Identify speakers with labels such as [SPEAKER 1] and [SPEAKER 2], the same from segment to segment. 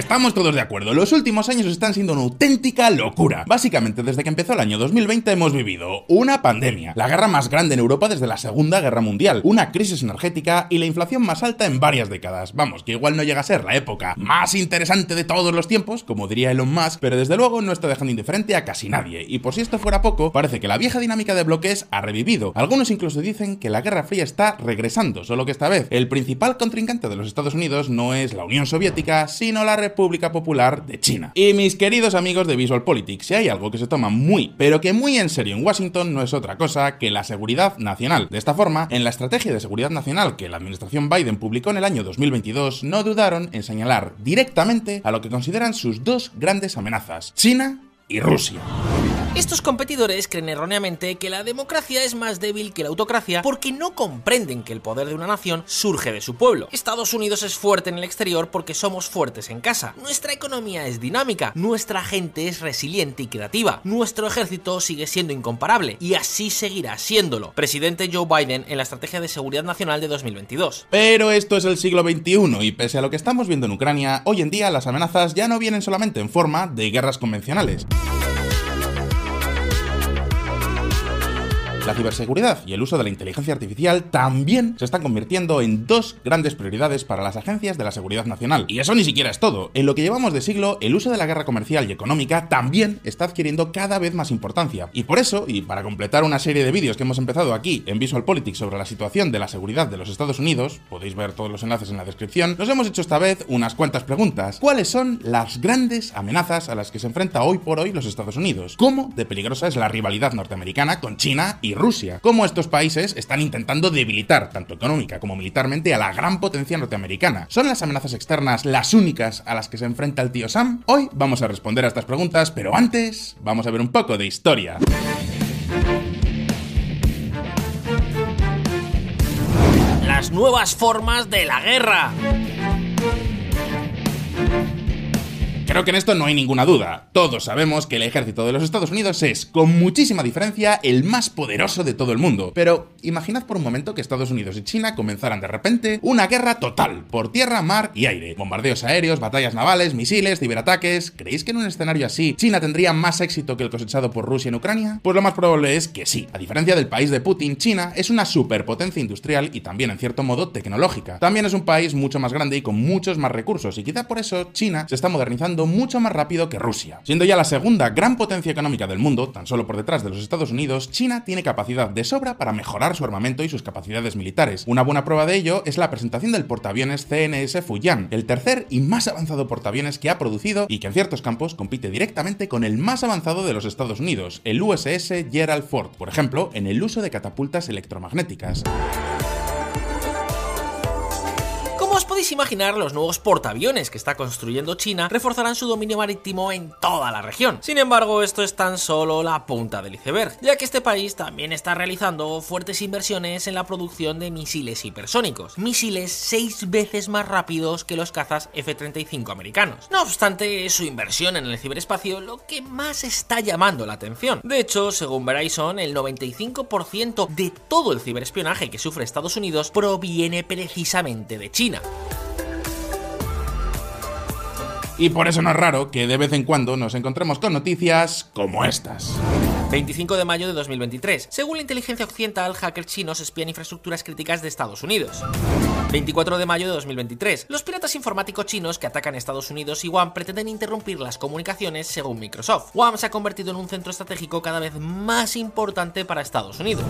[SPEAKER 1] estamos todos de acuerdo, los últimos años están siendo una auténtica locura. Básicamente, desde que empezó el año 2020 hemos vivido una pandemia, la guerra más grande en Europa desde la Segunda Guerra Mundial, una crisis energética y la inflación más alta en varias décadas. Vamos, que igual no llega a ser la época más interesante de todos los tiempos, como diría Elon Musk, pero desde luego no está dejando indiferente a casi nadie. Y por si esto fuera poco, parece que la vieja dinámica de bloques ha revivido. Algunos incluso dicen que la Guerra Fría está regresando, solo que esta vez el principal contrincante de los Estados Unidos no es la Unión Soviética, sino la República Popular de China. Y mis queridos amigos de Visual Politics, si hay algo que se toma muy, pero que muy en serio en Washington no es otra cosa que la seguridad nacional. De esta forma, en la estrategia de seguridad nacional que la administración Biden publicó en el año 2022, no dudaron en señalar directamente a lo que consideran sus dos grandes amenazas, China y Rusia.
[SPEAKER 2] Estos competidores creen erróneamente que la democracia es más débil que la autocracia porque no comprenden que el poder de una nación surge de su pueblo. Estados Unidos es fuerte en el exterior porque somos fuertes en casa. Nuestra economía es dinámica, nuestra gente es resiliente y creativa, nuestro ejército sigue siendo incomparable y así seguirá siéndolo. Presidente Joe Biden en la Estrategia de Seguridad Nacional de 2022.
[SPEAKER 1] Pero esto es el siglo XXI y pese a lo que estamos viendo en Ucrania, hoy en día las amenazas ya no vienen solamente en forma de guerras convencionales. La ciberseguridad y el uso de la inteligencia artificial también se están convirtiendo en dos grandes prioridades para las agencias de la seguridad nacional. Y eso ni siquiera es todo. En lo que llevamos de siglo, el uso de la guerra comercial y económica también está adquiriendo cada vez más importancia. Y por eso, y para completar una serie de vídeos que hemos empezado aquí en Visual Politics sobre la situación de la seguridad de los Estados Unidos, podéis ver todos los enlaces en la descripción, nos hemos hecho esta vez unas cuantas preguntas. ¿Cuáles son las grandes amenazas a las que se enfrenta hoy por hoy los Estados Unidos? ¿Cómo de peligrosa es la rivalidad norteamericana con China y Rusia, cómo estos países están intentando debilitar, tanto económica como militarmente, a la gran potencia norteamericana. ¿Son las amenazas externas las únicas a las que se enfrenta el tío Sam? Hoy vamos a responder a estas preguntas, pero antes vamos a ver un poco de historia.
[SPEAKER 2] Las nuevas formas de la guerra.
[SPEAKER 1] Creo que en esto no hay ninguna duda. Todos sabemos que el ejército de los Estados Unidos es, con muchísima diferencia, el más poderoso de todo el mundo. Pero imaginad por un momento que Estados Unidos y China comenzaran de repente una guerra total, por tierra, mar y aire. Bombardeos aéreos, batallas navales, misiles, ciberataques. ¿Creéis que en un escenario así China tendría más éxito que el cosechado por Rusia en Ucrania? Pues lo más probable es que sí. A diferencia del país de Putin, China es una superpotencia industrial y también en cierto modo tecnológica. También es un país mucho más grande y con muchos más recursos y quizá por eso China se está modernizando mucho más rápido que Rusia. Siendo ya la segunda gran potencia económica del mundo, tan solo por detrás de los Estados Unidos, China tiene capacidad de sobra para mejorar su armamento y sus capacidades militares. Una buena prueba de ello es la presentación del portaaviones CNS Fujian, el tercer y más avanzado portaaviones que ha producido y que en ciertos campos compite directamente con el más avanzado de los Estados Unidos, el USS Gerald Ford, por ejemplo, en el uso de catapultas electromagnéticas.
[SPEAKER 2] Imaginar, los nuevos portaaviones que está construyendo China reforzarán su dominio marítimo en toda la región. Sin embargo, esto es tan solo la punta del iceberg, ya que este país también está realizando fuertes inversiones en la producción de misiles hipersónicos, misiles seis veces más rápidos que los cazas F-35 americanos. No obstante, su inversión en el ciberespacio lo que más está llamando la atención. De hecho, según Verizon, el 95% de todo el ciberespionaje que sufre Estados Unidos proviene precisamente de China.
[SPEAKER 1] Y por eso no es raro que de vez en cuando nos encontremos con noticias como estas.
[SPEAKER 2] 25 de mayo de 2023. Según la inteligencia occidental, hackers chinos espían infraestructuras críticas de Estados Unidos. 24 de mayo de 2023. Los piratas informáticos chinos que atacan Estados Unidos y Guam pretenden interrumpir las comunicaciones según Microsoft. Guam se ha convertido en un centro estratégico cada vez más importante para Estados Unidos.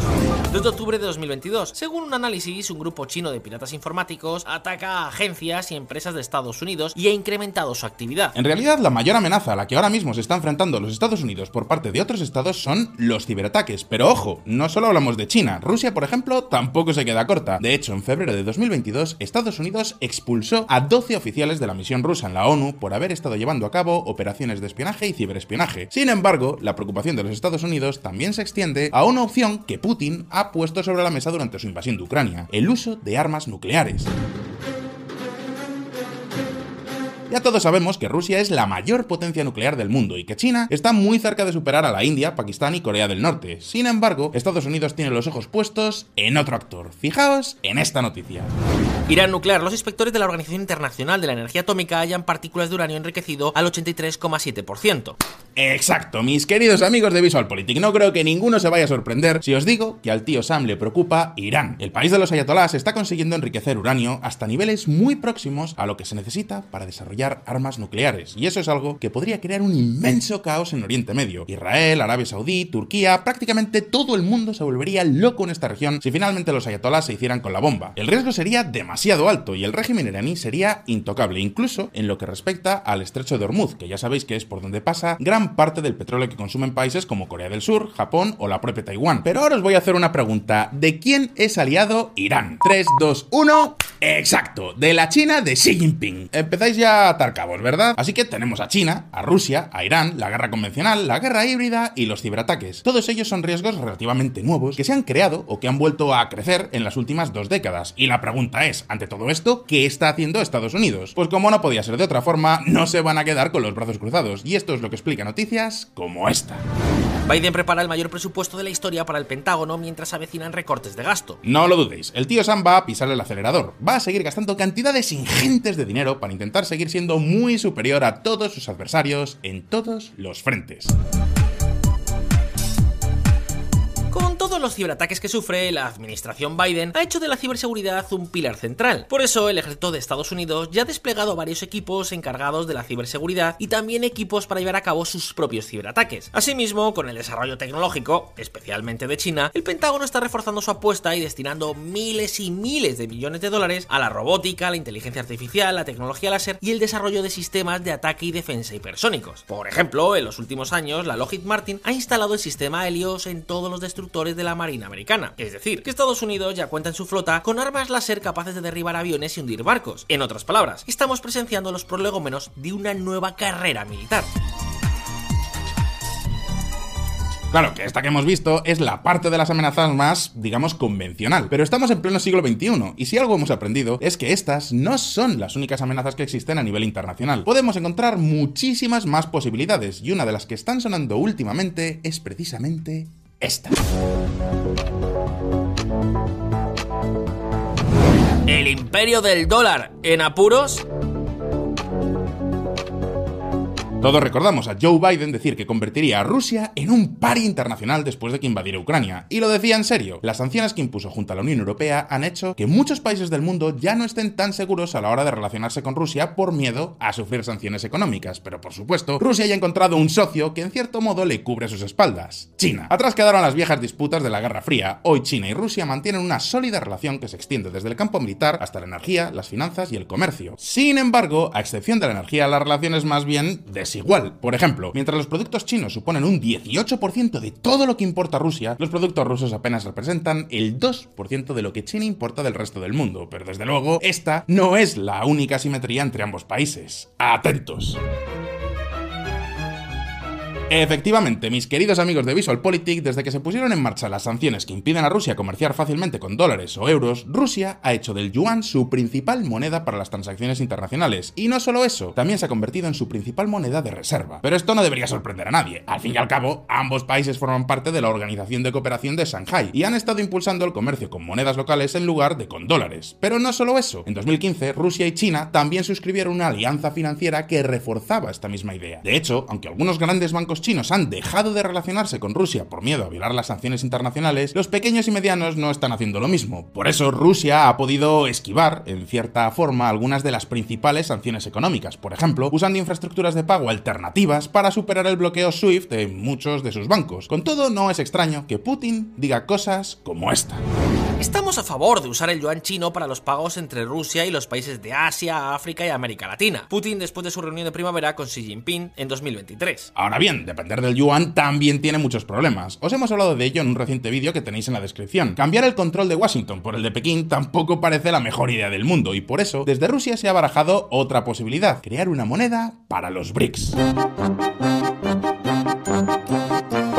[SPEAKER 2] 2 de octubre de 2022. Según un análisis, un grupo chino de piratas informáticos ataca a agencias y empresas de Estados Unidos y ha incrementado su actividad.
[SPEAKER 1] En realidad, la mayor amenaza a la que ahora mismo se está enfrentando los Estados Unidos por parte de otros estados son los ciberataques. Pero ojo, no solo hablamos de China. Rusia, por ejemplo, tampoco se queda corta. De hecho, en febrero de 2022, Estados Unidos expulsó a 12 oficiales de la misión rusa en la ONU por haber estado llevando a cabo operaciones de espionaje y ciberespionaje. Sin embargo, la preocupación de los Estados Unidos también se extiende a una opción que Putin ha puesto sobre la mesa durante su invasión de Ucrania, el uso de armas nucleares. Ya todos sabemos que Rusia es la mayor potencia nuclear del mundo y que China está muy cerca de superar a la India, Pakistán y Corea del Norte. Sin embargo, Estados Unidos tiene los ojos puestos en otro actor. Fijaos en esta noticia.
[SPEAKER 2] Irán nuclear. Los inspectores de la Organización Internacional de la Energía Atómica hallan partículas de uranio enriquecido al 83,7%.
[SPEAKER 1] Exacto, mis queridos amigos de VisualPolitik, no creo que ninguno se vaya a sorprender si os digo que al tío Sam le preocupa Irán. El país de los ayatolás está consiguiendo enriquecer uranio hasta niveles muy próximos a lo que se necesita para desarrollar armas nucleares, y eso es algo que podría crear un inmenso caos en Oriente Medio. Israel, Arabia Saudí, Turquía, prácticamente todo el mundo se volvería loco en esta región si finalmente los ayatolás se hicieran con la bomba. El riesgo sería demasiado alto y el régimen iraní sería intocable, incluso en lo que respecta al estrecho de Hormuz, que ya sabéis que es por donde pasa gran parte del petróleo que consumen países como Corea del Sur, Japón o la propia Taiwán. Pero ahora os voy a hacer una pregunta. ¿De quién es aliado Irán? 3, 2, 1... Exacto, de la China de Xi Jinping. Empezáis ya a atar cabos, ¿verdad? Así que tenemos a China, a Rusia, a Irán, la guerra convencional, la guerra híbrida y los ciberataques. Todos ellos son riesgos relativamente nuevos que se han creado o que han vuelto a crecer en las últimas dos décadas. Y la pregunta es, ante todo esto, ¿qué está haciendo Estados Unidos? Pues como no podía ser de otra forma, no se van a quedar con los brazos cruzados. Y esto es lo que explica noticias como esta.
[SPEAKER 2] Biden prepara el mayor presupuesto de la historia para el Pentágono mientras avecinan recortes de gasto.
[SPEAKER 1] No lo dudéis, el tío Sam va a pisar el acelerador, va a seguir gastando cantidades ingentes de dinero para intentar seguir siendo muy superior a todos sus adversarios en todos los frentes.
[SPEAKER 2] Todos los ciberataques que sufre, la administración Biden ha hecho de la ciberseguridad un pilar central. Por eso, el ejército de Estados Unidos ya ha desplegado varios equipos encargados de la ciberseguridad y también equipos para llevar a cabo sus propios ciberataques. Asimismo, con el desarrollo tecnológico, especialmente de China, el Pentágono está reforzando su apuesta y destinando miles y miles de millones de dólares a la robótica, la inteligencia artificial, la tecnología láser y el desarrollo de sistemas de ataque y defensa hipersónicos. Por ejemplo, en los últimos años, la Lockheed Martin ha instalado el sistema Helios en todos los destructores de la Marina Americana. Es decir, que Estados Unidos ya cuenta en su flota con armas láser capaces de derribar aviones y hundir barcos. En otras palabras, estamos presenciando los prolegómenos de una nueva carrera militar.
[SPEAKER 1] Claro, que esta que hemos visto es la parte de las amenazas más, digamos, convencional. Pero estamos en pleno siglo XXI, y si algo hemos aprendido es que estas no son las únicas amenazas que existen a nivel internacional. Podemos encontrar muchísimas más posibilidades, y una de las que están sonando últimamente es precisamente
[SPEAKER 2] El imperio del dólar en apuros.
[SPEAKER 1] Todos recordamos a Joe Biden decir que convertiría a Rusia en un pari internacional después de que invadiera Ucrania. Y lo decía en serio. Las sanciones que impuso junto a la Unión Europea han hecho que muchos países del mundo ya no estén tan seguros a la hora de relacionarse con Rusia por miedo a sufrir sanciones económicas. Pero por supuesto, Rusia ya ha encontrado un socio que en cierto modo le cubre sus espaldas. China. Atrás quedaron las viejas disputas de la Guerra Fría. Hoy China y Rusia mantienen una sólida relación que se extiende desde el campo militar hasta la energía, las finanzas y el comercio. Sin embargo, a excepción de la energía, la relación es más bien de igual. Por ejemplo, mientras los productos chinos suponen un 18% de todo lo que importa Rusia, los productos rusos apenas representan el 2% de lo que China importa del resto del mundo. Pero desde luego, esta no es la única simetría entre ambos países. Atentos. Efectivamente, mis queridos amigos de VisualPolitik, desde que se pusieron en marcha las sanciones que impiden a Rusia comerciar fácilmente con dólares o euros, Rusia ha hecho del yuan su principal moneda para las transacciones internacionales. Y no solo eso, también se ha convertido en su principal moneda de reserva. Pero esto no debería sorprender a nadie. Al fin y al cabo, ambos países forman parte de la Organización de Cooperación de Shanghai y han estado impulsando el comercio con monedas locales en lugar de con dólares. Pero no solo eso, en 2015 Rusia y China también suscribieron una alianza financiera que reforzaba esta misma idea. De hecho, aunque algunos grandes bancos chinos han dejado de relacionarse con Rusia por miedo a violar las sanciones internacionales, los pequeños y medianos no están haciendo lo mismo. Por eso Rusia ha podido esquivar, en cierta forma, algunas de las principales sanciones económicas, por ejemplo, usando infraestructuras de pago alternativas para superar el bloqueo SWIFT de muchos de sus bancos. Con todo, no es extraño que Putin diga cosas como esta.
[SPEAKER 2] Estamos a favor de usar el yuan chino para los pagos entre Rusia y los países de Asia, África y América Latina. Putin después de su reunión de primavera con Xi Jinping en 2023.
[SPEAKER 1] Ahora bien, depender del yuan también tiene muchos problemas. Os hemos hablado de ello en un reciente vídeo que tenéis en la descripción. Cambiar el control de Washington por el de Pekín tampoco parece la mejor idea del mundo y por eso desde Rusia se ha barajado otra posibilidad, crear una moneda para los BRICS.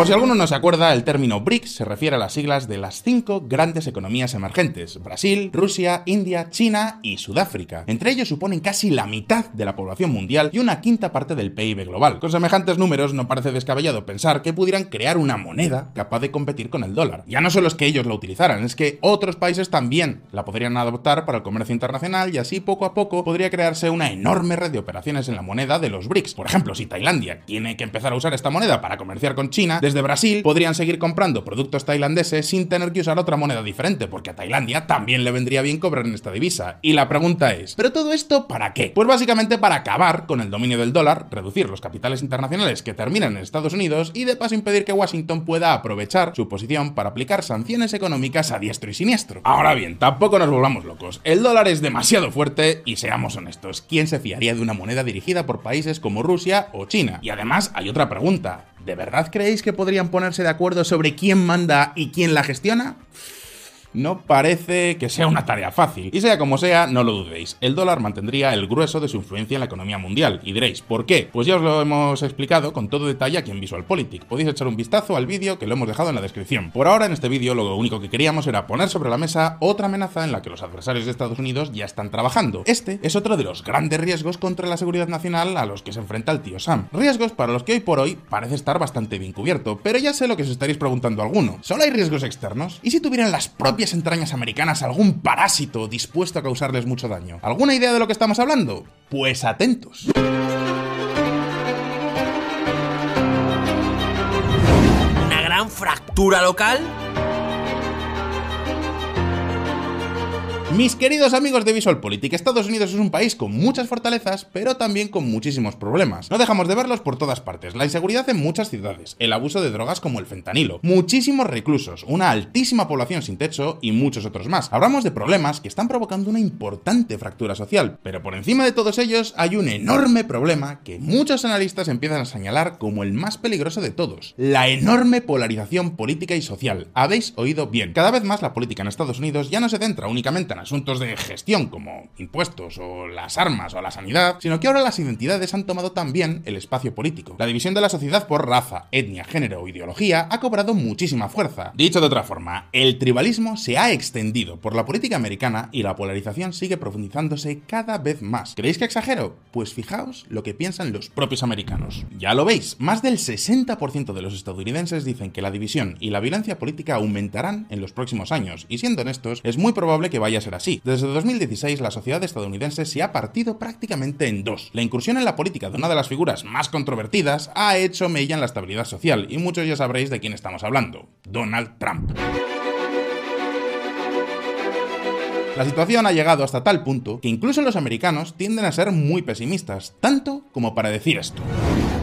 [SPEAKER 1] Por si alguno no se acuerda, el término BRICS se refiere a las siglas de las cinco grandes economías emergentes, Brasil, Rusia, India, China y Sudáfrica. Entre ellos suponen casi la mitad de la población mundial y una quinta parte del PIB global. Con semejantes números no parece descabellado pensar que pudieran crear una moneda capaz de competir con el dólar. Ya no solo es que ellos lo utilizaran, es que otros países también la podrían adoptar para el comercio internacional y así poco a poco podría crearse una enorme red de operaciones en la moneda de los BRICS. Por ejemplo, si Tailandia tiene que empezar a usar esta moneda para comerciar con China, desde Brasil podrían seguir comprando productos tailandeses sin tener que usar otra moneda diferente, porque a Tailandia también le vendría bien cobrar en esta divisa. Y la pregunta es, ¿pero todo esto para qué? Pues básicamente para acabar con el dominio del dólar, reducir los capitales internacionales que terminan en Estados Unidos y de paso impedir que Washington pueda aprovechar su posición para aplicar sanciones económicas a diestro y siniestro. Ahora bien, tampoco nos volvamos locos. El dólar es demasiado fuerte y seamos honestos, ¿quién se fiaría de una moneda dirigida por países como Rusia o China? Y además hay otra pregunta. ¿De verdad creéis que podrían ponerse de acuerdo sobre quién manda y quién la gestiona? No parece que sea una tarea fácil. Y sea como sea, no lo dudéis, el dólar mantendría el grueso de su influencia en la economía mundial. Y diréis, ¿por qué? Pues ya os lo hemos explicado con todo detalle aquí en VisualPolitik. Podéis echar un vistazo al vídeo que lo hemos dejado en la descripción. Por ahora, en este vídeo, lo único que queríamos era poner sobre la mesa otra amenaza en la que los adversarios de Estados Unidos ya están trabajando. Este es otro de los grandes riesgos contra la seguridad nacional a los que se enfrenta el tío Sam. Riesgos para los que hoy por hoy parece estar bastante bien cubierto, pero ya sé lo que os estaréis preguntando alguno. ¿Solo hay riesgos externos? ¿Y si tuvieran las propias entrañas americanas algún parásito dispuesto a causarles mucho daño. ¿Alguna idea de lo que estamos hablando? Pues atentos.
[SPEAKER 2] ¿Una gran fractura local?
[SPEAKER 1] Mis queridos amigos de VisualPolitik, Estados Unidos es un país con muchas fortalezas, pero también con muchísimos problemas. No dejamos de verlos por todas partes. La inseguridad en muchas ciudades, el abuso de drogas como el fentanilo, muchísimos reclusos, una altísima población sin techo y muchos otros más. Hablamos de problemas que están provocando una importante fractura social, pero por encima de todos ellos hay un enorme problema que muchos analistas empiezan a señalar como el más peligroso de todos, la enorme polarización política y social. Habéis oído bien. Cada vez más la política en Estados Unidos ya no se centra únicamente en asuntos de gestión como impuestos o las armas o la sanidad, sino que ahora las identidades han tomado también el espacio político. La división de la sociedad por raza, etnia, género o ideología ha cobrado muchísima fuerza. Dicho de otra forma, el tribalismo se ha extendido por la política americana y la polarización sigue profundizándose cada vez más. ¿Creéis que exagero? Pues fijaos lo que piensan los propios americanos. Ya lo veis, más del 60% de los estadounidenses dicen que la división y la violencia política aumentarán en los próximos años, y siendo honestos, es muy probable que vaya a así. Desde 2016 la sociedad estadounidense se ha partido prácticamente en dos. La incursión en la política de una de las figuras más controvertidas ha hecho mella en la estabilidad social, y muchos ya sabréis de quién estamos hablando, Donald Trump. La situación ha llegado hasta tal punto que incluso los americanos tienden a ser muy pesimistas, tanto como para decir esto.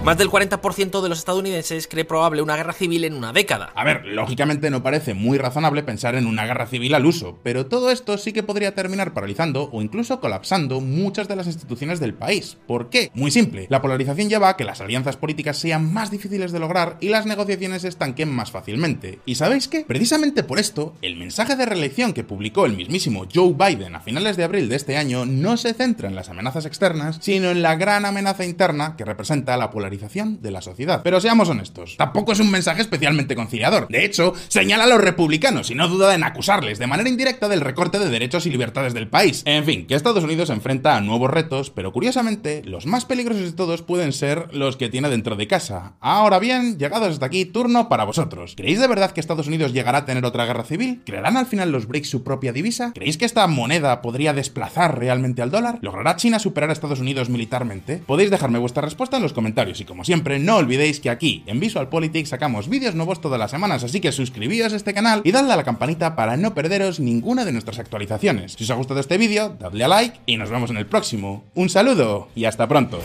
[SPEAKER 2] Más del 40% de los estadounidenses cree probable una guerra civil en una década.
[SPEAKER 1] A ver, lógicamente no parece muy razonable pensar en una guerra civil al uso, pero todo esto sí que podría terminar paralizando o incluso colapsando muchas de las instituciones del país. ¿Por qué? Muy simple, la polarización lleva a que las alianzas políticas sean más difíciles de lograr y las negociaciones se estanquen más fácilmente. ¿Y sabéis qué? Precisamente por esto, el mensaje de reelección que publicó el mismísimo Joe Biden a finales de abril de este año no se centra en las amenazas externas, sino en la gran amenaza interna que representa la polarización de la sociedad. Pero seamos honestos, tampoco es un mensaje especialmente conciliador. De hecho, señala a los republicanos y no duda en acusarles de manera indirecta del recorte de derechos y libertades del país. En fin, que Estados Unidos enfrenta a nuevos retos, pero curiosamente, los más peligrosos de todos pueden ser los que tiene dentro de casa. Ahora bien, llegados hasta aquí, turno para vosotros. ¿Creéis de verdad que Estados Unidos llegará a tener otra guerra civil? ¿Crearán al final los BRICS su propia divisa? ¿Creéis que esta moneda podría desplazar realmente al dólar? ¿Logrará China superar a Estados Unidos militarmente? Podéis dejarme vuestra respuesta en los comentarios y como siempre, no olvidéis que aquí en Visual Politics sacamos vídeos nuevos todas las semanas, así que suscribíos a este canal y dadle a la campanita para no perderos ninguna de nuestras actualizaciones. Si os ha gustado este vídeo, dadle a like y nos vemos en el próximo. Un saludo y hasta pronto.